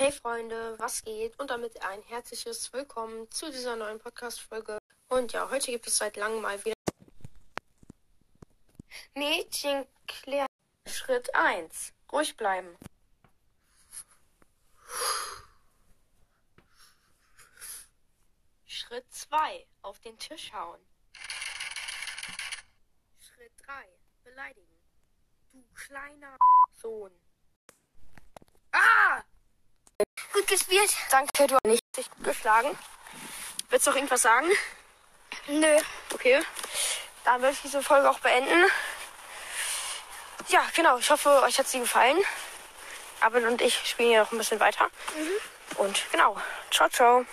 Hey Freunde, was geht? Und damit ein herzliches Willkommen zu dieser neuen Podcast-Folge. Und ja, heute gibt es seit langem mal wieder Mädchen klären. Schritt 1. Ruhig bleiben. Schritt 2. Auf den Tisch hauen. Schritt 3. Beleidigen. Du kleiner Sohn. Gut gespielt. Danke, du hast nicht dich geschlagen. Willst du noch irgendwas sagen? Nö. Okay. Dann würde ich diese Folge auch beenden. Ja, genau. Ich hoffe, euch hat sie gefallen. Abel und ich spielen hier noch ein bisschen weiter. Und genau. Ciao, ciao.